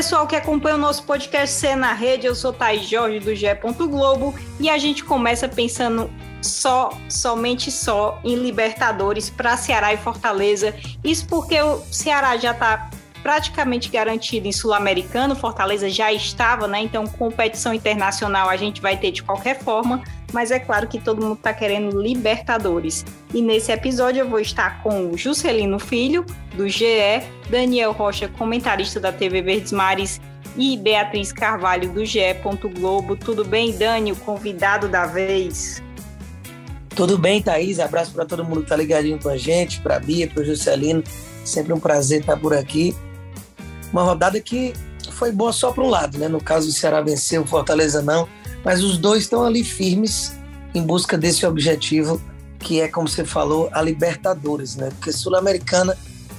pessoal que acompanha o nosso podcast Cê na Rede, eu sou Thaís Jorge do GE. Globo e a gente começa pensando só, somente só em Libertadores para Ceará e Fortaleza. Isso porque o Ceará já está praticamente garantido em Sul-Americano, Fortaleza já estava, né? Então, competição internacional a gente vai ter de qualquer forma, mas é claro que todo mundo está querendo Libertadores. E nesse episódio eu vou estar com o Juscelino Filho, do GE, Daniel Rocha, comentarista da TV Verdes Mares, e Beatriz Carvalho, do GE. Globo. Tudo bem, Dani, o convidado da vez? Tudo bem, Thaís? Abraço para todo mundo que está ligadinho com a gente, para a Bia, para o Juscelino. Sempre um prazer estar por aqui. Uma rodada que foi boa só para um lado, né? No caso, o Ceará venceu, o Fortaleza não. Mas os dois estão ali firmes em busca desse objetivo, que é, como você falou, a Libertadores, né? Porque Sul-Americana,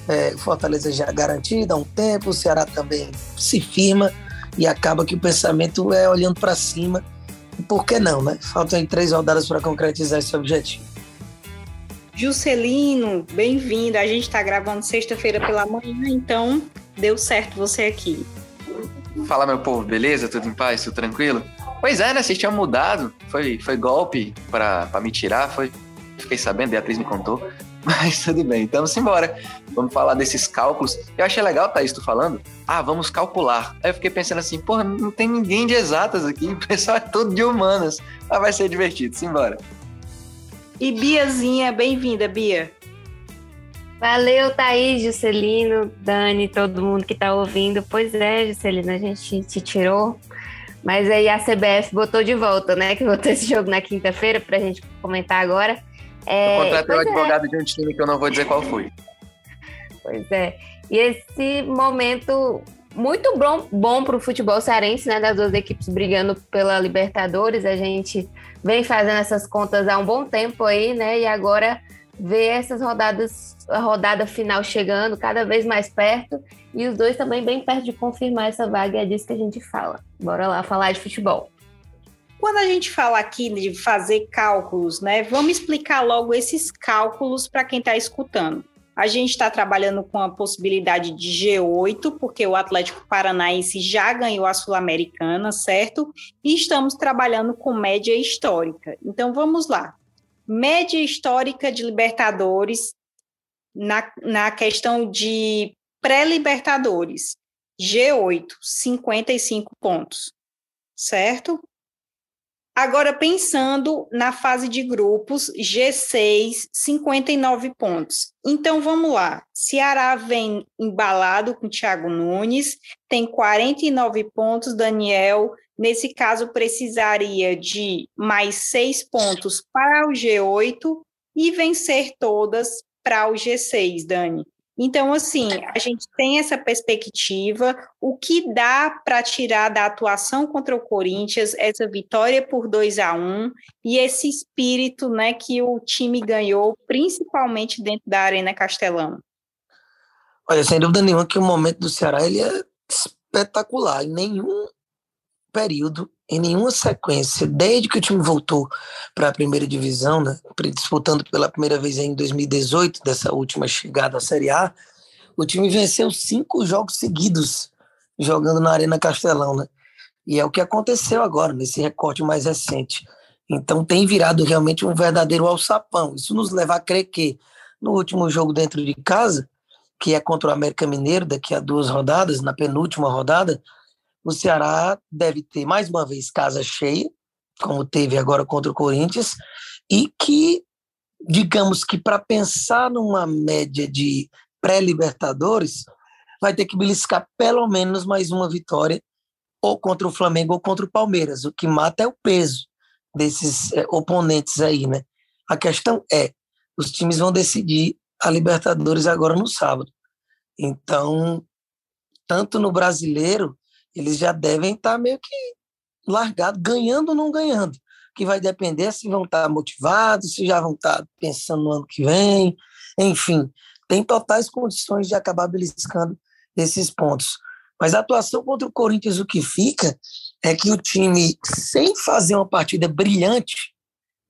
é, Fortaleza já é garantida há um tempo, o Ceará também se firma e acaba que o pensamento é olhando para cima. E por que não, né? Faltam aí três rodadas para concretizar esse objetivo. Juscelino, bem-vindo. A gente está gravando sexta-feira pela manhã, então deu certo você aqui. Fala, meu povo, beleza? Tudo em paz? Tudo tranquilo? Pois é, né? Vocês tinham mudado. Foi, foi golpe para me tirar. Foi, fiquei sabendo, Beatriz me contou. Mas tudo bem, então vamos embora. Vamos falar desses cálculos. Eu achei legal, Thaís, tu falando. Ah, vamos calcular. Aí eu fiquei pensando assim, porra, não tem ninguém de exatas aqui. O pessoal é todo de humanas. Mas vai ser divertido, simbora. E Biazinha, bem-vinda, Bia. Valeu, Thaís, Juscelino, Dani, todo mundo que tá ouvindo. Pois é, Juscelino, a gente te tirou. Mas aí a CBF botou de volta, né? Que botou esse jogo na quinta-feira pra gente comentar agora. É, eu contratei um é. advogado é. de um time que eu não vou dizer qual foi. Pois é. E esse momento muito bom, bom para o futebol cearense, né? Das duas equipes brigando pela Libertadores. A gente vem fazendo essas contas há um bom tempo aí, né? E agora ver essas rodadas, a rodada final chegando cada vez mais perto e os dois também bem perto de confirmar essa vaga, é disso que a gente fala. Bora lá falar de futebol. Quando a gente fala aqui de fazer cálculos, né, vamos explicar logo esses cálculos para quem está escutando. A gente está trabalhando com a possibilidade de G8, porque o Atlético Paranaense já ganhou a Sul-Americana, certo? E estamos trabalhando com média histórica. Então vamos lá média histórica de Libertadores na, na questão de pré-Libertadores. G8, 55 pontos, certo? Agora, pensando na fase de grupos, G6, 59 pontos. Então, vamos lá. Ceará vem embalado com Thiago Nunes, tem 49 pontos, Daniel Nesse caso, precisaria de mais seis pontos para o G8 e vencer todas para o G6, Dani. Então, assim, a gente tem essa perspectiva. O que dá para tirar da atuação contra o Corinthians, essa vitória por 2 a 1 e esse espírito né, que o time ganhou, principalmente dentro da Arena Castelão? Olha, sem dúvida nenhuma que o momento do Ceará ele é espetacular. Nenhum período, em nenhuma sequência, desde que o time voltou para a primeira divisão, né, disputando pela primeira vez em 2018, dessa última chegada à Série A, o time venceu cinco jogos seguidos jogando na Arena Castelão, né? E é o que aconteceu agora, nesse recorte mais recente. Então tem virado realmente um verdadeiro alçapão. Isso nos leva a crer que no último jogo dentro de casa, que é contra o América Mineiro, daqui a duas rodadas, na penúltima rodada, o Ceará deve ter mais uma vez casa cheia, como teve agora contra o Corinthians, e que, digamos que para pensar numa média de pré-Libertadores, vai ter que beliscar pelo menos mais uma vitória, ou contra o Flamengo ou contra o Palmeiras. O que mata é o peso desses é, oponentes aí, né? A questão é, os times vão decidir a Libertadores agora no sábado. Então, tanto no brasileiro eles já devem estar tá meio que largados, ganhando ou não ganhando. Que vai depender se vão estar tá motivados, se já vão estar tá pensando no ano que vem, enfim, tem totais condições de acabar beliscando esses pontos. Mas a atuação contra o Corinthians, o que fica é que o time, sem fazer uma partida brilhante,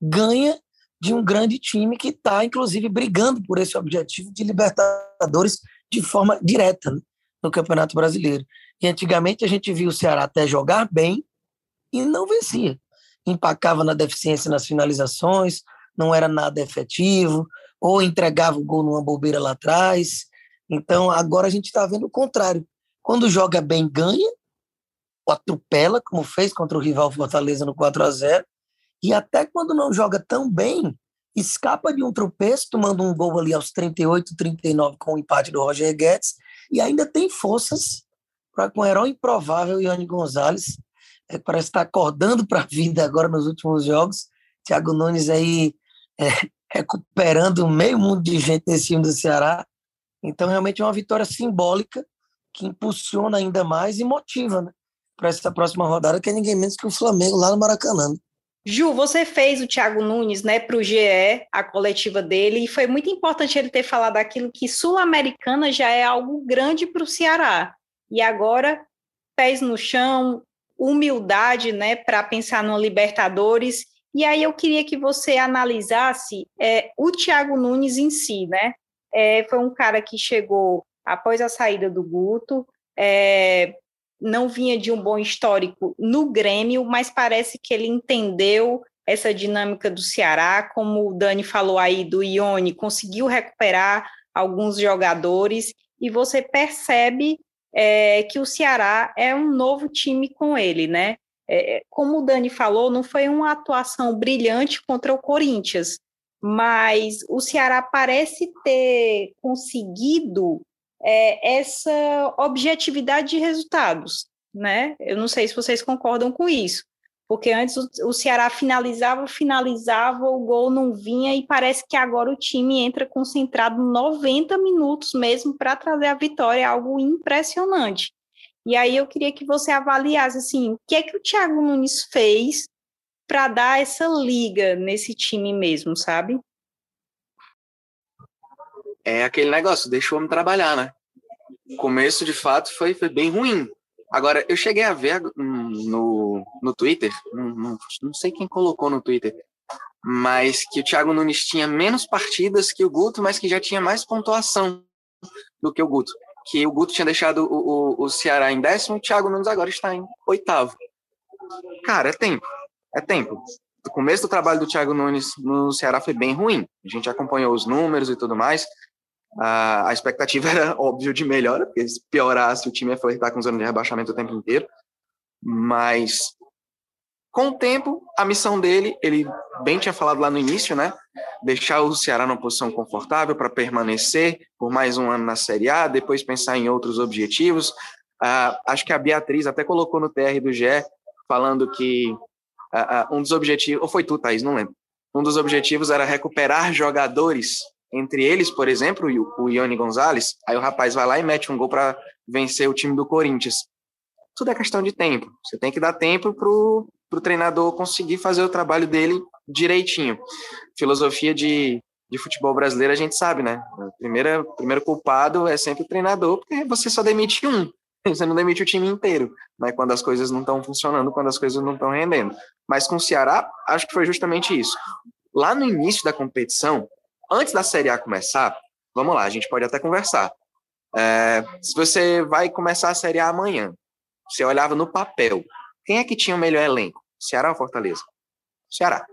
ganha de um grande time que está, inclusive, brigando por esse objetivo de Libertadores de forma direta né, no Campeonato Brasileiro. E antigamente a gente viu o Ceará até jogar bem e não vencia. Empacava na deficiência nas finalizações, não era nada efetivo, ou entregava o gol numa bobeira lá atrás. Então agora a gente está vendo o contrário. Quando joga bem, ganha, atropela, como fez contra o rival Fortaleza no 4 a 0 e até quando não joga tão bem, escapa de um tropeço, tomando um gol ali aos 38, 39 com o empate do Roger Guedes, e ainda tem forças com o herói improvável Ione Gonzalez, é, parece estar acordando para a vida agora nos últimos jogos. Thiago Nunes aí é, recuperando meio mundo de gente nesse time do Ceará. Então, realmente é uma vitória simbólica que impulsiona ainda mais e motiva né, para essa próxima rodada, que é ninguém menos que o Flamengo lá no Maracanã. Né? Ju, você fez o Thiago Nunes, né, para o GE, a coletiva dele, e foi muito importante ele ter falado aquilo que Sul-Americana já é algo grande para o Ceará. E agora, pés no chão, humildade, né, para pensar no Libertadores. E aí eu queria que você analisasse é, o Thiago Nunes em si, né? É, foi um cara que chegou após a saída do Guto, é, não vinha de um bom histórico no Grêmio, mas parece que ele entendeu essa dinâmica do Ceará, como o Dani falou aí do Ione, conseguiu recuperar alguns jogadores e você percebe é, que o Ceará é um novo time com ele, né? É, como o Dani falou, não foi uma atuação brilhante contra o Corinthians, mas o Ceará parece ter conseguido é, essa objetividade de resultados, né? Eu não sei se vocês concordam com isso, porque antes o, Ceará finalizava, finalizava, o gol não vinha e parece que agora o time entra concentrado 90 minutos mesmo para trazer a vitória, algo impressionante. E aí eu queria que você avaliasse assim, o que é que o Thiago Nunes fez para dar essa liga nesse time mesmo, sabe? é aquele negócio, deixa o homem trabalhar, né? O começo, de fato, foi, foi bem ruim. Agora, eu cheguei a ver no, no Twitter, não, não sei quem colocou no Twitter, mas que o Thiago Nunes tinha menos partidas que o Guto, mas que já tinha mais pontuação do que o Guto. Que o Guto tinha deixado o, o, o Ceará em décimo, o Thiago Nunes agora está em oitavo. Cara, é tempo. É tempo. O começo do trabalho do Thiago Nunes no Ceará foi bem ruim. A gente acompanhou os números e tudo mais. A, a expectativa era, óbvio, de melhora, porque se piorasse, o time ia flertar com zona de rebaixamento o tempo inteiro. Mas, com o tempo, a missão dele, ele bem tinha falado lá no início, né? Deixar o Ceará numa posição confortável para permanecer por mais um ano na Série A, depois pensar em outros objetivos. Uh, acho que a Beatriz até colocou no TR do GE, falando que uh, uh, um dos objetivos, ou foi tu, Thaís, não lembro. Um dos objetivos era recuperar jogadores entre eles, por exemplo, o Ione Gonzalez, aí o rapaz vai lá e mete um gol para vencer o time do Corinthians. Tudo é questão de tempo. Você tem que dar tempo para o treinador conseguir fazer o trabalho dele direitinho. Filosofia de, de futebol brasileiro a gente sabe, né? O primeiro, primeiro culpado é sempre o treinador, porque você só demite um. Você não demite o time inteiro, né? Quando as coisas não estão funcionando, quando as coisas não estão rendendo. Mas com o Ceará, acho que foi justamente isso. Lá no início da competição, antes da Série A começar, vamos lá, a gente pode até conversar. É, se você vai começar a Série A amanhã, você olhava no papel, quem é que tinha o melhor elenco? Ceará ou Fortaleza? Ceará.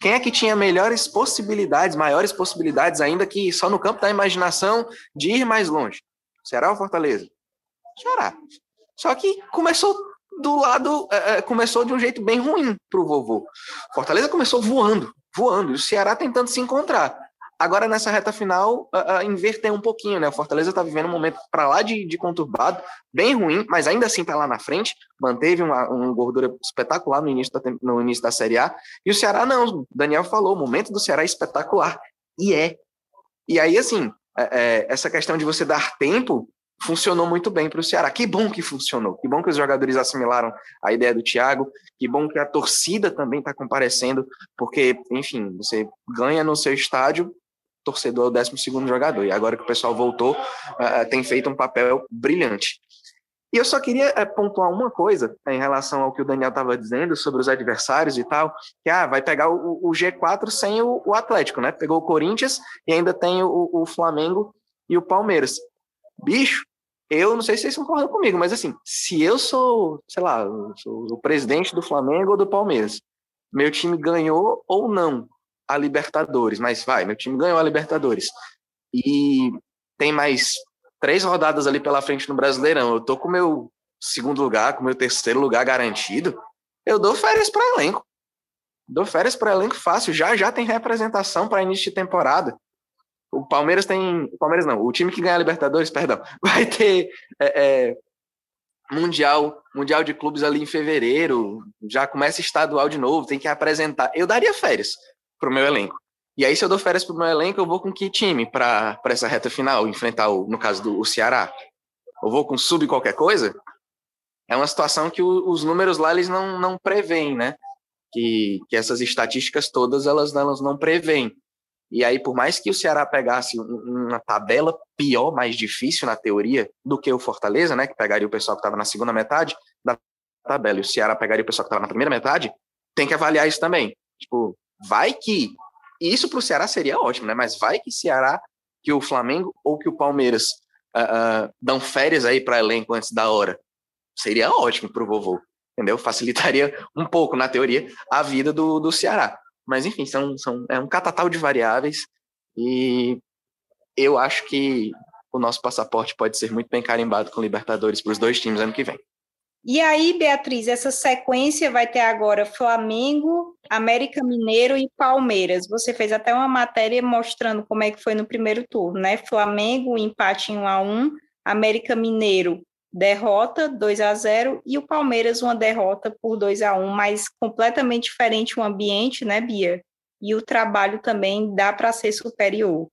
Quem é que tinha melhores possibilidades, maiores possibilidades, ainda que só no campo da imaginação, de ir mais longe? Ceará ou Fortaleza? Ceará. Só que começou do lado, é, é começou de um jeito bem ruim para o vovô. Fortaleza começou voando, voando, e o Ceará tentando se encontrar. Agora, nessa reta final, uh, uh, inverter um pouquinho, né? O Fortaleza está vivendo um momento para lá de, de, conturbado, bem ruim, mas ainda assim está lá na frente, manteve uma, uma gordura espetacular no início, da, no início da Série A. E o Ceará não, o Daniel falou, o momento do Ceará é espetacular. E é. E aí, assim, é, é, essa questão de você dar tempo funcionou muito bem para o Ceará. Que bom que funcionou, que bom que os jogadores assimilaram a ideia do Thiago, que bom que a torcida também está comparecendo, porque, enfim, você ganha no seu estádio, torcedor é o 12 jogador. E agora que o pessoal voltou, uh, tem feito um papel brilhante. E eu só queria uh, pontuar uma coisa em relação ao que o Daniel estava dizendo sobre os adversários e tal, que ah, vai pegar o, o G4 sem o, o, Atlético, né? Pegou o Corinthians e ainda tem o, o Flamengo e o Palmeiras. Bicho, eu não sei se vocês concordam comigo, mas assim, se eu sou, sei lá, sou o presidente do Flamengo ou do Palmeiras, meu time ganhou ou não a Libertadores, mas vai, meu time ganhou a Libertadores. E tem mais três rodadas ali pela frente no Brasileirão. Eu tô com meu segundo lugar, com meu terceiro lugar garantido. Eu dou férias para elenco. Dou férias para elenco fácil. Já já tem representação para início de temporada. O Palmeiras tem. O Palmeiras não, o time que ganha a Libertadores, perdão, vai ter é, é, mundial, mundial de clubes ali em fevereiro. Já começa estadual de novo, tem que apresentar. Eu daria férias para o meu elenco. E aí, se eu dou férias para o meu elenco, eu vou com que time para essa reta final, enfrentar, o, no caso do Ceará? Eu vou com sub qualquer coisa? É uma situação que o, os números lá eles não, não preveem, né? Que, que essas estatísticas todas elas, elas não preveem. E aí, por mais que o Ceará pegasse uma tabela pior, mais difícil na teoria, do que o Fortaleza, né? Que pegaria o pessoal que estava na segunda metade da tabela, e o Ceará pegaria o pessoal que estava na primeira metade, tem que avaliar isso também. Tipo, vai que. Isso para o Ceará seria ótimo, né? Mas vai que Ceará, que o Flamengo ou que o Palmeiras uh, uh, dão férias aí para elenco antes da hora. Seria ótimo para o vovô, entendeu? Facilitaria um pouco, na teoria, a vida do, do Ceará. Mas, enfim, são, são, é um catatal de variáveis e eu acho que o nosso passaporte pode ser muito bem carimbado com Libertadores para os dois times ano que vem. E aí, Beatriz, essa sequência vai ter agora Flamengo, América Mineiro e Palmeiras. Você fez até uma matéria mostrando como é que foi no primeiro turno, né? Flamengo, empate em 1 a 1, América Mineiro, derrota 2 a 0 e o Palmeiras uma derrota por 2 a 1, mas completamente diferente o ambiente, né, Bia? E o trabalho também dá para ser superior.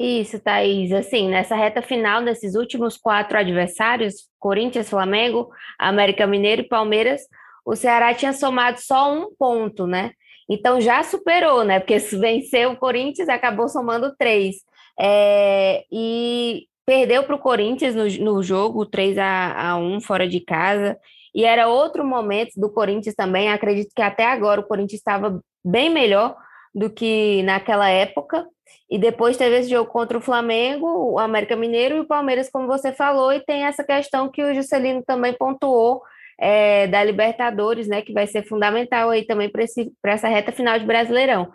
Isso, Thaís. Assim, nessa reta final, nesses últimos quatro adversários, Corinthians, Flamengo, América Mineiro e Palmeiras, o Ceará tinha somado só um ponto, né? Então já superou, né? Porque venceu o Corinthians, acabou somando três. É, e perdeu para o Corinthians no, no jogo 3 a, a 1 fora de casa. E era outro momento do Corinthians também. Acredito que até agora o Corinthians estava bem melhor do que naquela época. E depois teve esse jogo contra o Flamengo, o América Mineiro e o Palmeiras, como você falou, e tem essa questão que o Juscelino também pontuou é, da Libertadores, né, que vai ser fundamental aí também para essa reta final de Brasileirão.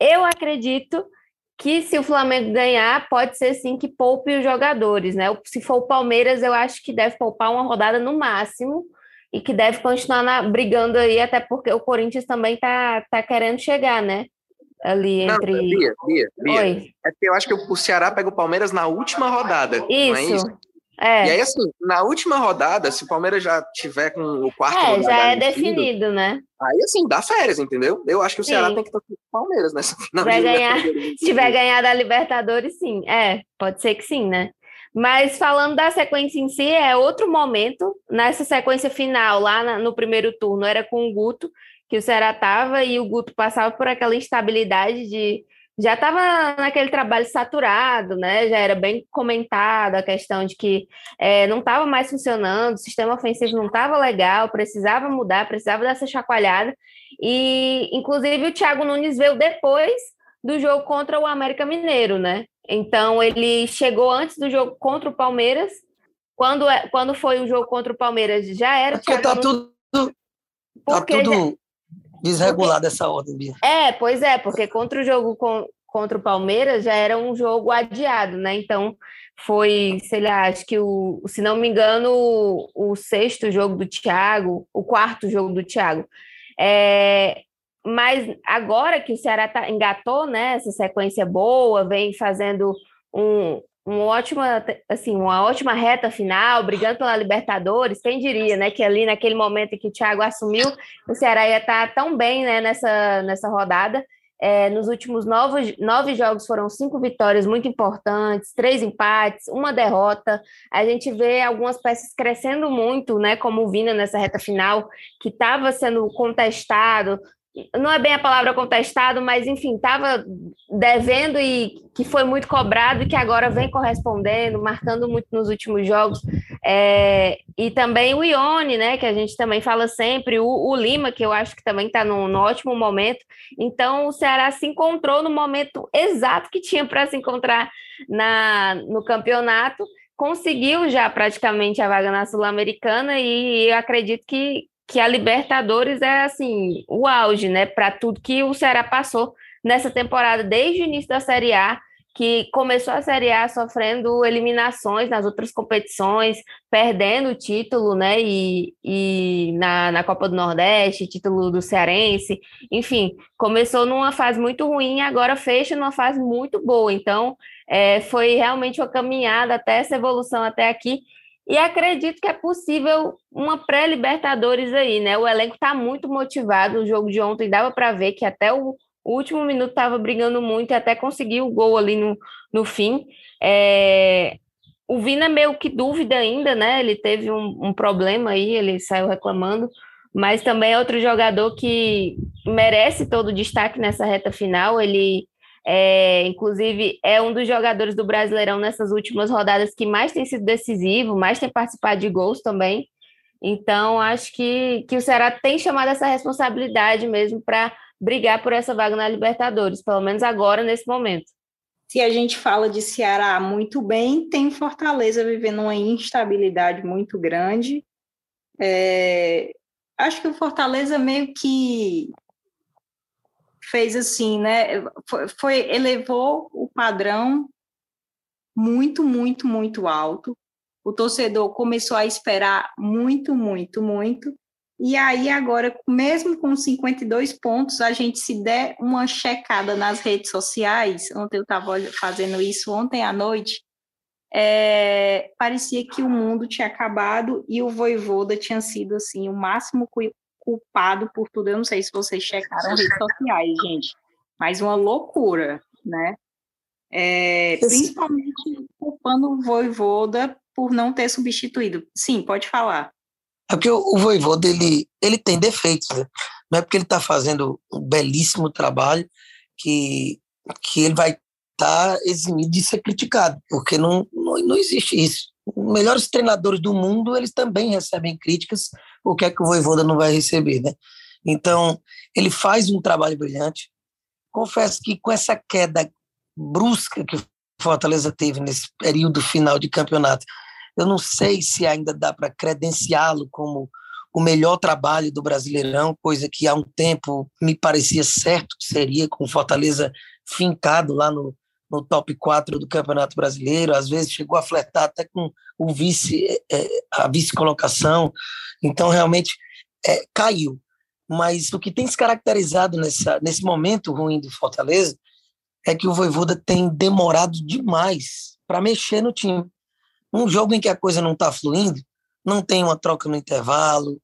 Eu acredito que se o Flamengo ganhar, pode ser sim que poupe os jogadores, né? Se for o Palmeiras, eu acho que deve poupar uma rodada no máximo e que deve continuar na, brigando aí, até porque o Corinthians também tá, tá querendo chegar, né? ali entre. Não, Bia, Bia, Bia. É eu acho que o Ceará pega o Palmeiras na última rodada. Isso. É isso? É. E aí, assim, na última rodada, se o Palmeiras já tiver com o quarto É, já é definido, né? Aí, assim, dá férias, entendeu? Eu acho que o sim. Ceará tem que estar com o Palmeiras nessa final. Vai ganhar, se tiver ganhado a Libertadores, sim. É, pode ser que sim, né? Mas falando da sequência em si, é outro momento. Nessa sequência final, lá na, no primeiro turno, era com o Guto, que o Ceará estava e o Guto passava por aquela instabilidade de já estava naquele trabalho saturado, né? Já era bem comentado a questão de que é, não estava mais funcionando, o sistema ofensivo não estava legal, precisava mudar, precisava dessa chacoalhada. E, inclusive, o Thiago Nunes veio depois do jogo contra o América Mineiro, né? Então, ele chegou antes do jogo contra o Palmeiras. Quando, é, quando foi o jogo contra o Palmeiras, já era. Porque Thiago tá Nunes... tudo. Tá tudo desregulada essa ordem, Bia. É, pois é, porque contra o jogo com, contra o Palmeiras já era um jogo adiado, né? Então foi, sei lá, acho que o, se não me engano, o, o sexto jogo do Thiago, o quarto jogo do Thiago. É, mas agora que o Ceará tá, engatou, né, essa sequência boa, vem fazendo um, uma ótima, assim, uma ótima reta final, brigando pela Libertadores. Quem diria, né, que ali naquele momento em que o Thiago assumiu, o Ceará ia estar tão bem, né, nessa, nessa rodada. É, nos últimos nove, nove jogos foram cinco vitórias muito importantes, três empates, uma derrota. A gente vê algumas peças crescendo muito, né, como o Vina nessa reta final, que estava sendo contestado, não é bem a palavra contestado, mas enfim, estava devendo e que foi muito cobrado e que agora vem correspondendo, marcando muito nos últimos jogos. É, e também o Ione, né, que a gente também fala sempre, o, o Lima, que eu acho que também está num, num, ótimo momento. Então, o Ceará se encontrou no momento exato que tinha para se encontrar na, no campeonato conseguiu já praticamente a vaga na Sul-Americana e eu acredito que, que a Libertadores é assim o auge, né, para tudo que o Ceará passou nessa temporada desde o início da Série A que começou a Série A sofrendo eliminações nas outras competições, perdendo o título, né? E, e na, na Copa do Nordeste, título do Cearense, enfim, começou numa fase muito ruim e agora fecha numa fase muito boa. Então, é, foi realmente uma caminhada até essa evolução até aqui. E acredito que é possível uma pré-Libertadores aí, né? O elenco está muito motivado. O jogo de ontem dava para ver que até o último minuto estava brigando muito e até conseguiu o gol ali no, no fim. É, o Vina meio que dúvida ainda, né? Ele teve um, um, problema aí, ele saiu reclamando, mas também é outro jogador que merece todo o destaque nessa reta final. Ele, é, inclusive, é um dos jogadores do Brasileirão nessas últimas rodadas que mais tem sido decisivo, mais tem participado de gols também. Então, acho que, que o Ceará tem chamado essa responsabilidade mesmo para brigar por essa vaga na Libertadores, pelo menos agora, nesse momento. Se a gente fala de Ceará muito bem, tem Fortaleza vivendo uma instabilidade muito grande. É, acho que o Fortaleza meio que fez assim, né? Foi, foi, elevou o padrão muito, muito, muito alto. O torcedor começou a esperar muito, muito, muito. E aí, agora, mesmo com 52 pontos, a gente se der uma checada nas redes sociais, ontem eu estava fazendo isso ontem à noite, é, parecia que o mundo tinha acabado e o Voivoda tinha sido, assim, o máximo culpado por tudo. Eu não sei se vocês checaram as redes sociais, gente, mas uma loucura, né? É, principalmente culpando o Voivoda por não ter substituído. Sim, pode falar. É porque o, Voivoda, ele, ele tem defeitos, né? Não é porque ele está fazendo um belíssimo trabalho que, que ele vai estar tá eximido de ser criticado, porque não, não, não existe isso. Os melhores treinadores do mundo, eles também recebem críticas, o que é que o Voivoda não vai receber, né? Então, ele faz um trabalho brilhante. Confesso que com essa queda brusca que o Fortaleza teve nesse período final de campeonato, eu não sei se ainda dá para credenciá-lo como o melhor trabalho do Brasileirão, coisa que há um tempo me parecia certo que seria, com Fortaleza fincado lá no, no top 4 do Campeonato Brasileiro, às vezes chegou a flertar até com o vice, é, a vice-colocação, então realmente é, caiu. Mas o que tem se caracterizado nessa, nesse momento ruim do Fortaleza é que o Voivoda tem demorado demais para mexer no time. Um jogo em que a coisa não está fluindo, não tem uma troca no intervalo,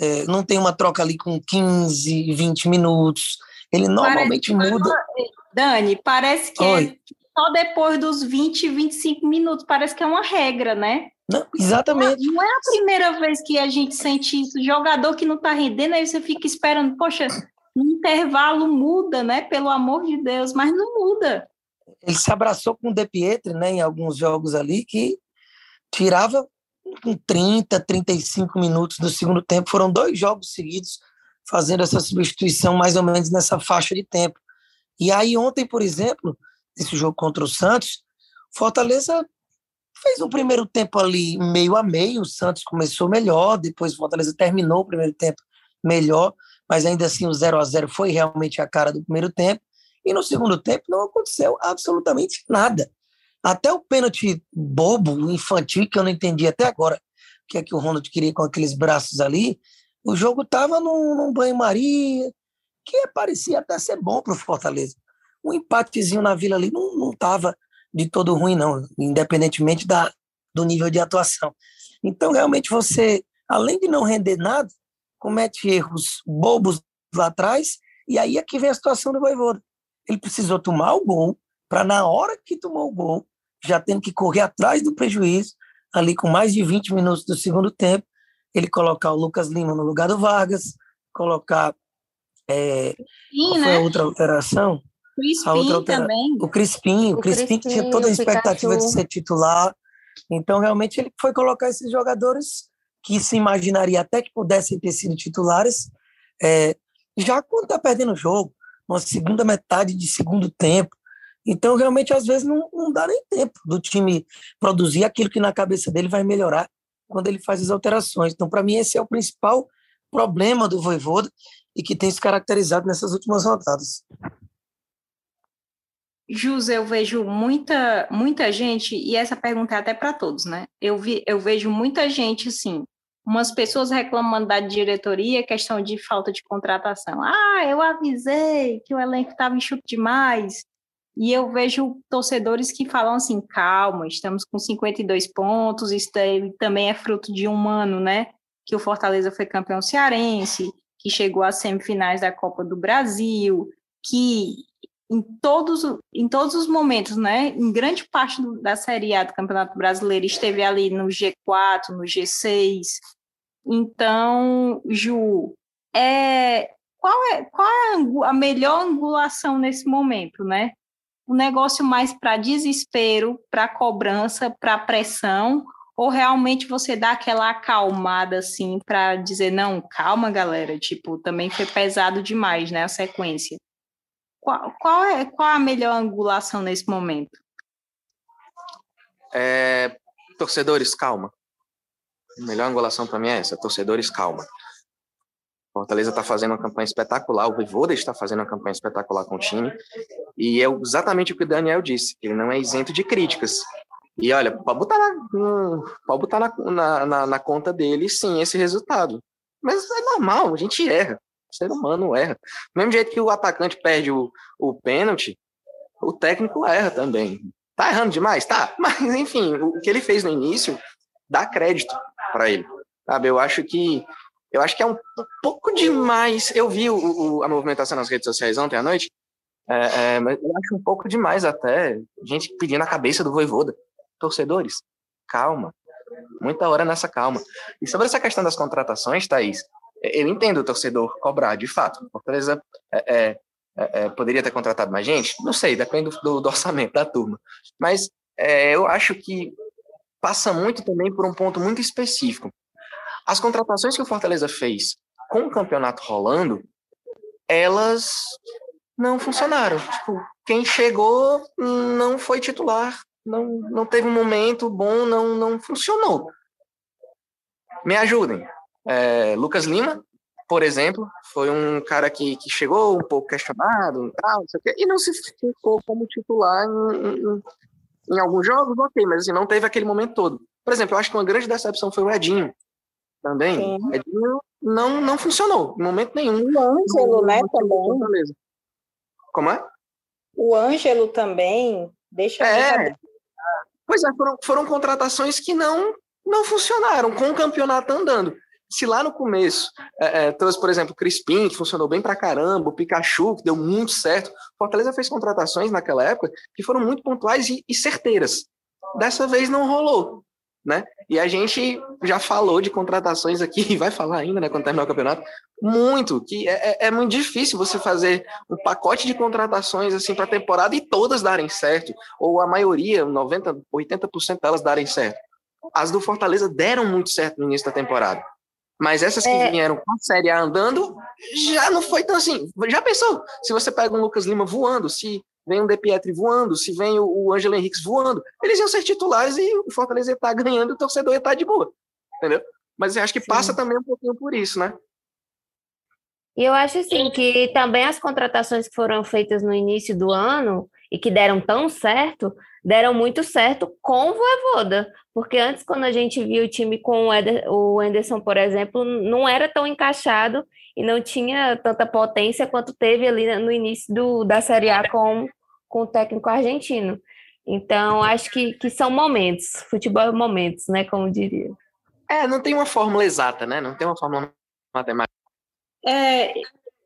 é, não tem uma troca ali com 15, 20 minutos. Ele normalmente parece muda. Dani, parece que é só depois dos 20, 25 minutos, parece que é uma regra, né? Não, exatamente. Não, não, é a primeira vez que a gente sente isso. Jogador que não está rendendo, aí você fica esperando, poxa, no intervalo muda, né? Pelo amor de Deus, mas não muda. Ele se abraçou com o De Pietri, né, em alguns jogos ali, que tirava com 30, 35 minutos do segundo tempo. Foram dois jogos seguidos fazendo essa substituição mais ou menos nessa faixa de tempo. E aí ontem, por exemplo, esse jogo contra o Santos, Fortaleza fez um primeiro tempo ali meio a meio, o Santos começou melhor, depois o Fortaleza terminou o primeiro tempo melhor, mas ainda assim o 0 a 0 foi realmente a cara do primeiro tempo, e no segundo tempo não aconteceu absolutamente nada. Até o pênalti bobo, infantil, que eu não entendi até agora o que é que o Ronald queria com aqueles braços ali, o jogo estava num, num banho-maria, que parecia até ser bom para o Fortaleza. Um empatezinho na Vila ali não estava de todo ruim, não, independentemente da, do nível de atuação. Então, realmente, você, além de não render nada, comete erros bobos lá atrás, e aí é que vem a situação do Voivoda. Ele precisou tomar o gol, para na hora que tomou o gol, já tendo que correr atrás do prejuízo, ali com mais de 20 minutos do segundo tempo, ele colocar o Lucas Lima no lugar do Vargas, colocar é, Sim, né? a outra alteração? Crispim a outra altera... também. O Crispim, o, o Crispim, Crispim que tinha toda a expectativa de ser titular. Então, realmente, ele foi colocar esses jogadores que se imaginaria até que pudessem ter sido titulares, é, já quando está perdendo o jogo, uma segunda metade de segundo tempo, Então, realmente, às vezes, não, não dá nem tempo do time produzir aquilo que na cabeça dele vai melhorar quando ele faz as alterações. Então, para mim, esse é o principal problema do Voivoda e que tem se caracterizado nessas últimas rodadas. José, eu vejo muita, muita gente, e essa pergunta é até para todos, né? Eu, vi, eu vejo muita gente, assim, umas pessoas reclamando da diretoria, questão de falta de contratação. Ah, eu avisei que o elenco estava enxuto demais. E eu vejo torcedores que falam assim: calma, estamos com 52 pontos, isso também é fruto de um ano, né? Que o Fortaleza foi campeão cearense, que chegou às semifinais da Copa do Brasil, que em todos, em todos os momentos, né? Em grande parte do, da Série A do Campeonato Brasileiro esteve ali no G4, no G6. Então, Ju, é, qual é, qual é a melhor angulação nesse momento, né? O negócio mais para desespero, para cobrança, para pressão, ou realmente você dá aquela acalmada assim para dizer não, calma, galera, tipo, também foi pesado demais, né, a sequência. Qual, qual, é, qual a melhor angulação nesse momento? É, torcedores, calma. A melhor angulação para mim é essa: torcedores, calma. Fortaleza está fazendo uma campanha espetacular, o Voivoda está fazendo uma campanha espetacular com o time, e é exatamente o que o Daniel disse, ele não é isento de críticas. E olha, pode botar na, pode botar na, na, na conta dele, sim, esse resultado. Mas é normal, a gente erra. O ser humano erra. Do mesmo jeito que o atacante perde o, o pênalti, o técnico erra também. Tá errando demais? Tá. Mas, enfim, o que ele fez no início dá crédito para ele. Sabe? Eu acho que eu acho que é um, um pouco demais. Eu vi o, o, a movimentação nas redes sociais ontem à noite, é, é, mas eu acho um pouco demais até gente pedindo a cabeça do Voivoda. Torcedores, calma. Muita hora nessa calma. E sobre essa questão das contratações, Thaís, eu entendo o torcedor cobrar, de fato. Fortaleza é, é, é, poderia ter contratado mais gente? Não sei, depende do, do orçamento da turma. Mas é, eu acho que passa muito também por um ponto muito específico. As contratações que o Fortaleza fez com o campeonato rolando, elas não funcionaram. Tipo, quem chegou não foi titular, não, não teve um momento bom, não, não funcionou. Me ajudem. É, Lucas Lima, por exemplo, foi um cara que, que chegou um pouco questionado e tal, e não se ficou como titular em, em, em, alguns jogos, ok, mas assim, não teve aquele momento todo. Por exemplo, eu acho que uma grande decepção foi o Edinho, também. Sim. Edinho não, não funcionou, em momento nenhum. O Ângelo, né, também. Como é? O Ângelo também, deixa é. Pois é, foram, foram contratações que não, não funcionaram com o campeonato andando se lá no começo é, é, trouxe, por exemplo, Crispim, que funcionou bem pra caramba, o Pikachu, que deu muito certo, Fortaleza fez contratações naquela época que foram muito pontuais e, e certeiras. Dessa vez não rolou. Né? E a gente já falou de contratações aqui, e vai falar ainda, né, quando terminar o campeonato, muito, que é, é, é muito difícil você fazer um pacote de contratações assim para a temporada e todas darem certo, ou a maioria, 90, 80% delas darem certo. As do Fortaleza deram muito certo no início da temporada. Mas essas que é... vieram com a Série A andando, já não foi tão assim. Já pensou? Se você pega um Lucas Lima voando, se vem um De Pietri voando, se vem o, o Ângelo Henrique voando, eles iam ser titulares e o Fortaleza ia estar ganhando e o torcedor ia estar de boa. Entendeu? Mas eu acho que Sim. passa também um pouquinho por isso, né? E eu acho assim que também as contratações que foram feitas no início do ano e que deram tão certo, deram muito certo com o Voivoda, porque antes, quando a gente viu o time com o, Eder, o Anderson, por exemplo, não era tão encaixado e não tinha tanta potência quanto teve ali no início do, da Série A com, com o técnico argentino. Então, acho que, que são momentos, futebol é momentos, né, como diria. É, não tem uma fórmula exata, né? Não tem uma fórmula matemática. É,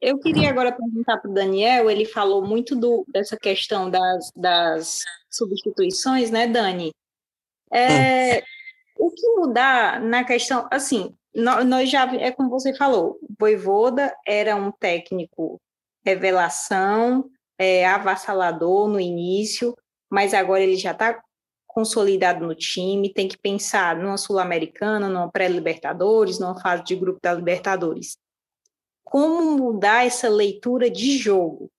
eu queria agora perguntar para o Daniel, ele falou muito do, dessa questão das, das substituições, né, Dani? É, o que mudar na questão, assim, nós já, é como você falou, o Voivoda era um técnico revelação, é, avassalador no início, mas agora ele já está consolidado no time, tem que pensar numa Sul-Americana, numa pré-Libertadores, numa fase de grupo da Libertadores. Como mudar essa leitura de jogo?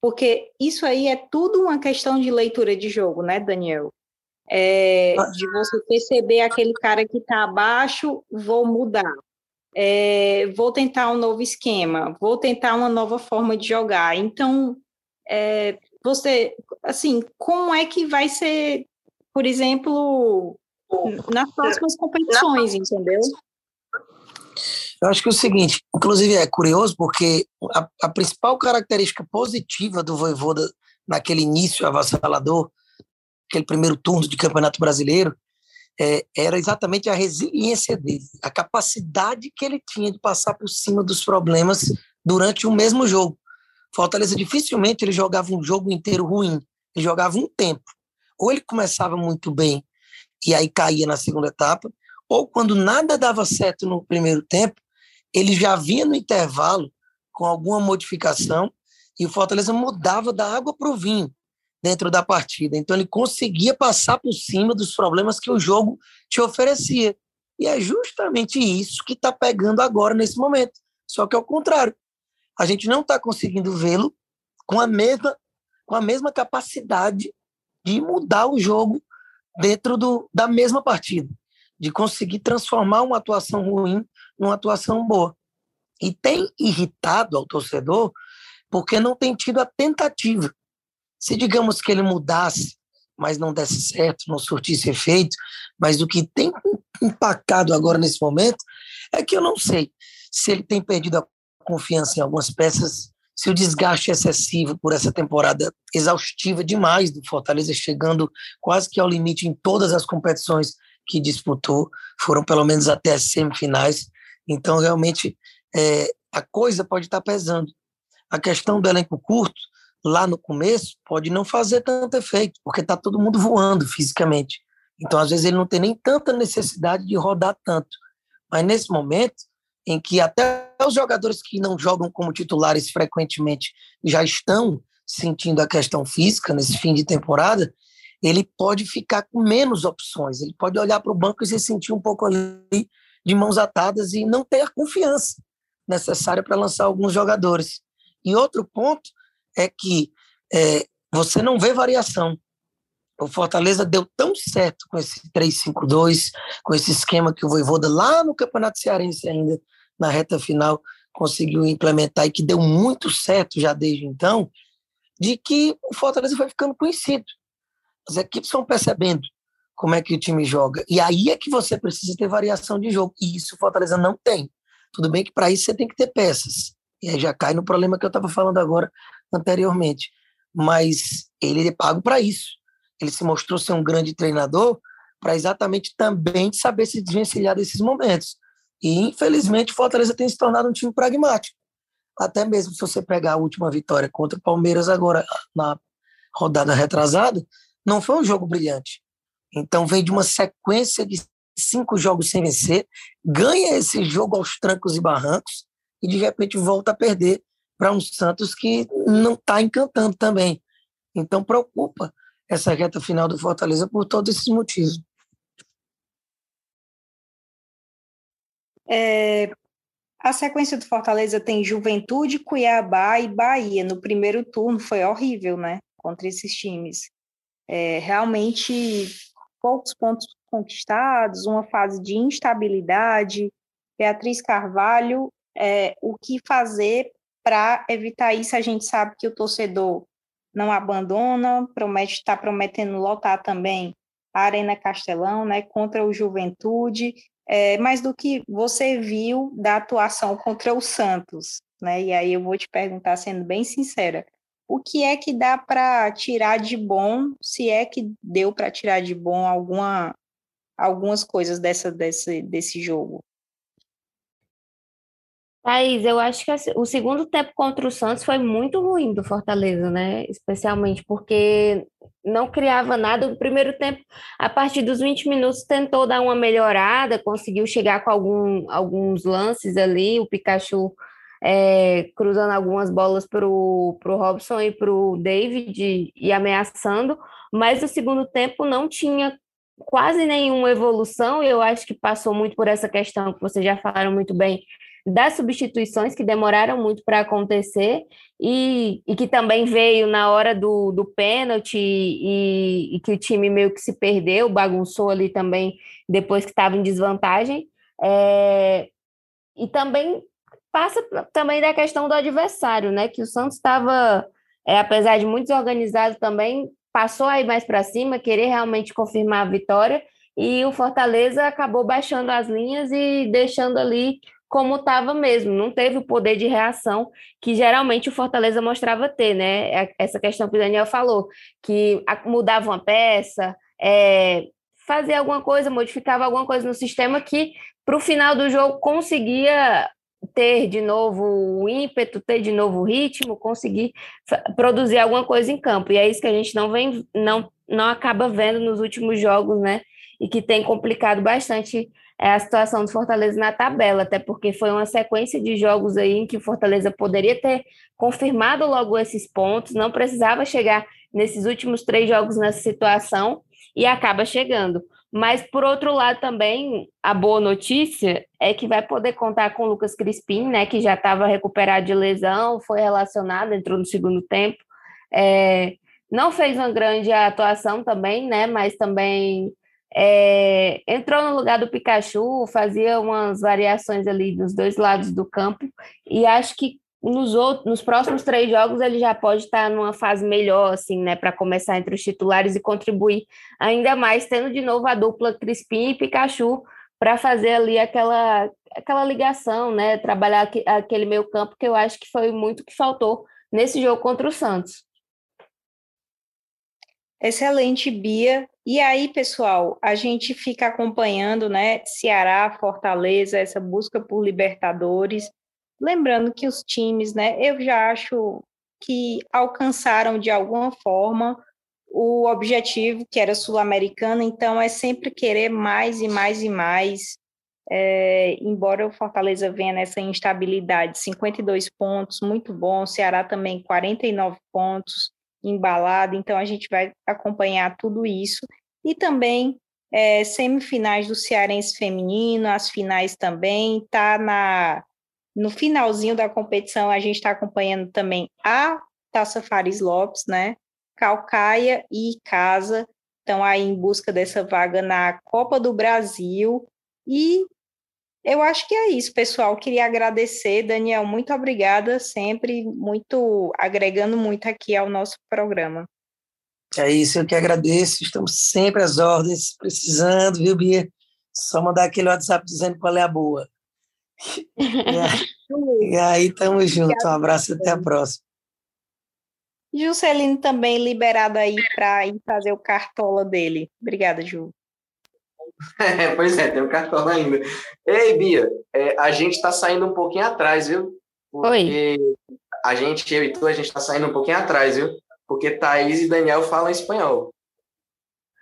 Porque isso aí é tudo uma questão de leitura de jogo, né, Daniel? É, de você perceber aquele cara que está abaixo, vou mudar. É, vou tentar um novo esquema, vou tentar uma nova forma de jogar. Então, é, você, assim, como é que vai ser, por exemplo, nas próximas competições, entendeu? Eu acho que é o seguinte, inclusive é curioso porque a, a principal característica positiva do Voivoda naquele início avassalador, aquele primeiro turno de Campeonato Brasileiro, é, era exatamente a resiliência dele, a capacidade que ele tinha de passar por cima dos problemas durante o mesmo jogo. Fortaleza dificilmente ele jogava um jogo inteiro ruim, ele jogava um tempo. Ou ele começava muito bem e aí caía na segunda etapa, ou quando nada dava certo no primeiro tempo, ele já vinha no intervalo com alguma modificação e o Fortaleza mudava da água para o vinho dentro da partida. Então ele conseguia passar por cima dos problemas que o jogo te oferecia. E é justamente isso que está pegando agora nesse momento. Só que ao contrário, a gente não está conseguindo vê-lo com a mesma com a mesma capacidade de mudar o jogo dentro do, da mesma partida, de conseguir transformar uma atuação ruim numa atuação boa. E tem irritado ao torcedor porque não tem tido a tentativa. Se digamos que ele mudasse, mas não desse certo, não surtisse efeito, mas o que tem impactado agora nesse momento é que eu não sei se ele tem perdido a confiança em algumas peças, se o desgaste excessivo por essa temporada exaustiva demais do Fortaleza, chegando quase que ao limite em todas as competições que disputou, foram pelo menos até as semifinais. Então, realmente, é, a coisa pode estar pesando. A questão do elenco curto, lá no começo, pode não fazer tanto efeito, porque está todo mundo voando fisicamente. Então, às vezes, ele não tem nem tanta necessidade de rodar tanto. Mas nesse momento, em que até os jogadores que não jogam como titulares frequentemente já estão sentindo a questão física nesse fim de temporada, ele pode ficar com menos opções. Ele pode olhar para o banco e se sentir um pouco ali de mãos atadas e não ter a confiança necessária para lançar alguns jogadores. E outro ponto é que é, você não vê variação. O Fortaleza deu tão certo com esse 3-5-2, com esse esquema que o Voivoda lá no Campeonato Cearense ainda, na reta final, conseguiu implementar e que deu muito certo já desde então, de que o Fortaleza foi ficando conhecido. As equipes vão percebendo como é que o time joga. E aí é que você precisa ter variação de jogo. E isso o Fortaleza não tem. Tudo bem que para isso você tem que ter peças. E aí já cai no problema que eu estava falando agora anteriormente. Mas ele é pago para isso. Ele se mostrou ser um grande treinador para exatamente também saber se desvencilhar desses momentos. E, infelizmente, o Fortaleza tem se tornado um time pragmático. Até mesmo se você pegar a última vitória contra o Palmeiras agora na rodada retrasada, não foi um jogo brilhante. Então vem de uma sequência de cinco jogos sem vencer, ganha esse jogo aos trancos e barrancos e de repente volta a perder para um Santos que não está encantando também. Então preocupa essa reta final do Fortaleza por todos esses motivos. É, a sequência do Fortaleza tem Juventude, Cuiabá e Bahia. No primeiro turno foi horrível, né? Contra esses times. É, realmente poucos pontos conquistados, uma fase de instabilidade. Beatriz Carvalho, é, o que fazer para evitar isso? A gente sabe que o torcedor não abandona, promete está prometendo lotar também a Arena Castelão, né, contra o Juventude, é, mas do que você viu da atuação contra o Santos, né? E aí eu vou te perguntar, sendo bem sincera, o que é que dá para tirar de bom, se é que deu para tirar de bom alguma, algumas coisas dessa, desse, desse jogo? Thaís, eu acho que o segundo tempo contra o Santos foi muito ruim do Fortaleza, né? Especialmente porque não criava nada. No primeiro tempo, a partir dos 20 minutos, tentou dar uma melhorada, conseguiu chegar com algum, alguns lances ali. O Pikachu é, cruzando algumas bolas para o Robson e para o David e ameaçando, mas no segundo tempo não tinha quase nenhuma evolução, e eu acho que passou muito por essa questão que vocês já falaram muito bem das substituições que demoraram muito para acontecer e, e, que também veio na hora do, do pênalti e, e, que o time meio que se perdeu, bagunçou ali também depois que estava em desvantagem. É, e também passa também da questão do adversário, né? Que o Santos estava, é, apesar de muito desorganizado também, passou aí mais para cima, querer realmente confirmar a vitória, e o Fortaleza acabou baixando as linhas e deixando ali como estava mesmo, não teve o poder de reação que geralmente o Fortaleza mostrava ter, né? É, essa questão que o Daniel falou, que mudava uma peça, é, fazia alguma coisa, modificava alguma coisa no sistema que para o final do jogo conseguia ter de novo o ímpeto, ter de novo o ritmo, conseguir produzir alguma coisa em campo. E é isso que a gente não vem, não, não acaba vendo nos últimos jogos, né? E que tem complicado bastante é, a situação do Fortaleza na tabela, até porque foi uma sequência de jogos aí em que o Fortaleza poderia ter confirmado logo esses pontos, não precisava chegar nesses últimos três jogos nessa situação e acaba chegando. Mas, por outro lado, também a boa notícia é que vai poder contar com o Lucas Crispim, né, que já estava recuperado de lesão, foi relacionado, entrou no segundo tempo. É, não fez uma grande atuação também, né, mas também é, entrou no lugar do Pikachu, fazia umas variações ali nos dois lados do campo, e acho que nos, outros, nos próximos três jogos ele já pode estar numa fase melhor, assim, né, para começar entre os titulares e contribuir ainda mais, tendo de novo a dupla Crispim e Pikachu para fazer ali aquela, aquela ligação, né, trabalhar aquele meio campo que eu acho que foi muito que faltou nesse jogo contra o Santos. Excelente, Bia. E aí, pessoal, a gente fica acompanhando, né, Ceará, Fortaleza, essa busca por Libertadores. Lembrando que os times, né, eu já acho que alcançaram de alguma forma o objetivo que era sul-americano, então é sempre querer mais e mais e mais. É, embora o Fortaleza venha nessa instabilidade, 52 pontos, muito bom, o Ceará também 49 pontos, embalado, então a gente vai acompanhar tudo isso. E também é, semifinais do Cearense Feminino, as finais também, tá na no finalzinho da competição, a gente está acompanhando também a Taça Fares Lopes, né? Calcaia e Casa estão aí em busca dessa vaga na Copa do Brasil. E eu acho que é isso, pessoal. Queria agradecer, Daniel, muito obrigada, sempre muito agregando muito aqui ao nosso programa. É isso, eu que agradeço. Estamos sempre às ordens, precisando, viu, Bia? Só mandar aquele WhatsApp dizendo qual é a boa. E aí, tamo junto. Um abraço e até a próxima. Juscelino também liberado aí para ir fazer o cartola dele. Obrigada, Ju. É, pois é, tem o cartola ainda. Ei, Bia, é, a gente está saindo um pouquinho atrás, viu? Porque Oi. a gente, eu e tu, a gente está saindo um pouquinho atrás, viu? Porque Thaís e Daniel falam espanhol.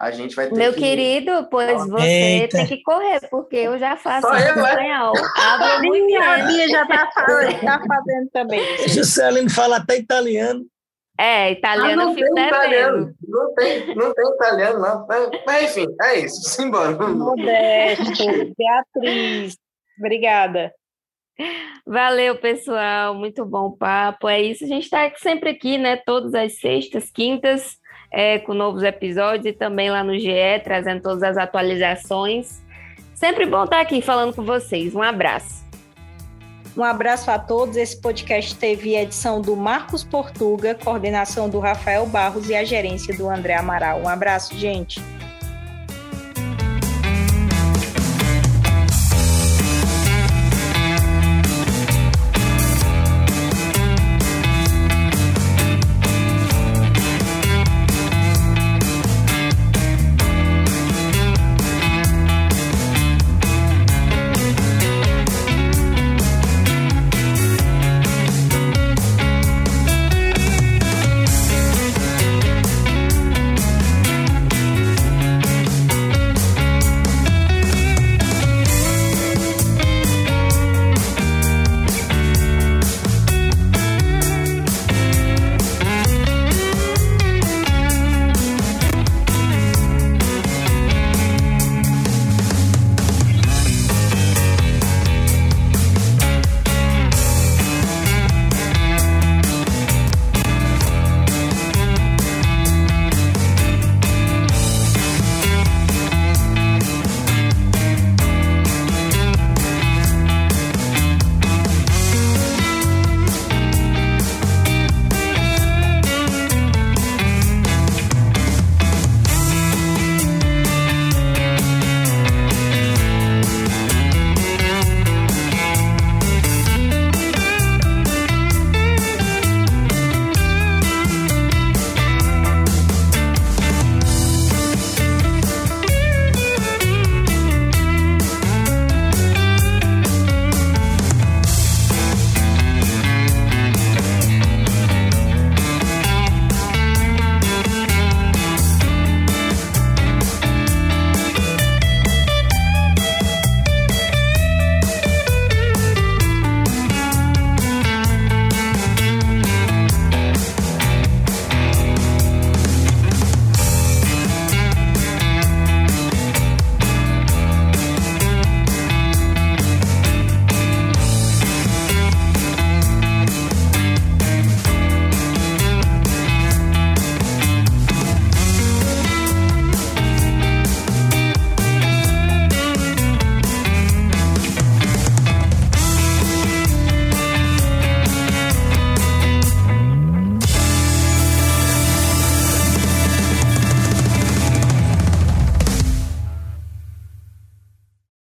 A gente vai ter Meu que... querido, pois você Eita. tem que correr, porque eu já faço Só eu, né? espanhol. A Bia já está tá fazendo também. Juscelino fala até italiano. É, italiano ah, não fica italiano. Não tem, não tem italiano, não. Mas, enfim, é isso. Simbora. Modesto, Beatriz. Obrigada. Valeu, pessoal. Muito bom papo. É isso. A gente está sempre aqui, né? Todas as sextas, quintas é, com novos episódios e também lá no GE, trazendo todas as atualizações. Sempre bom estar aqui falando com vocês. Um abraço. Um abraço a todos. Esse podcast teve edição do Marcos Portuga, coordenação do Rafael Barros e a gerência do André Amaral. Um abraço, gente.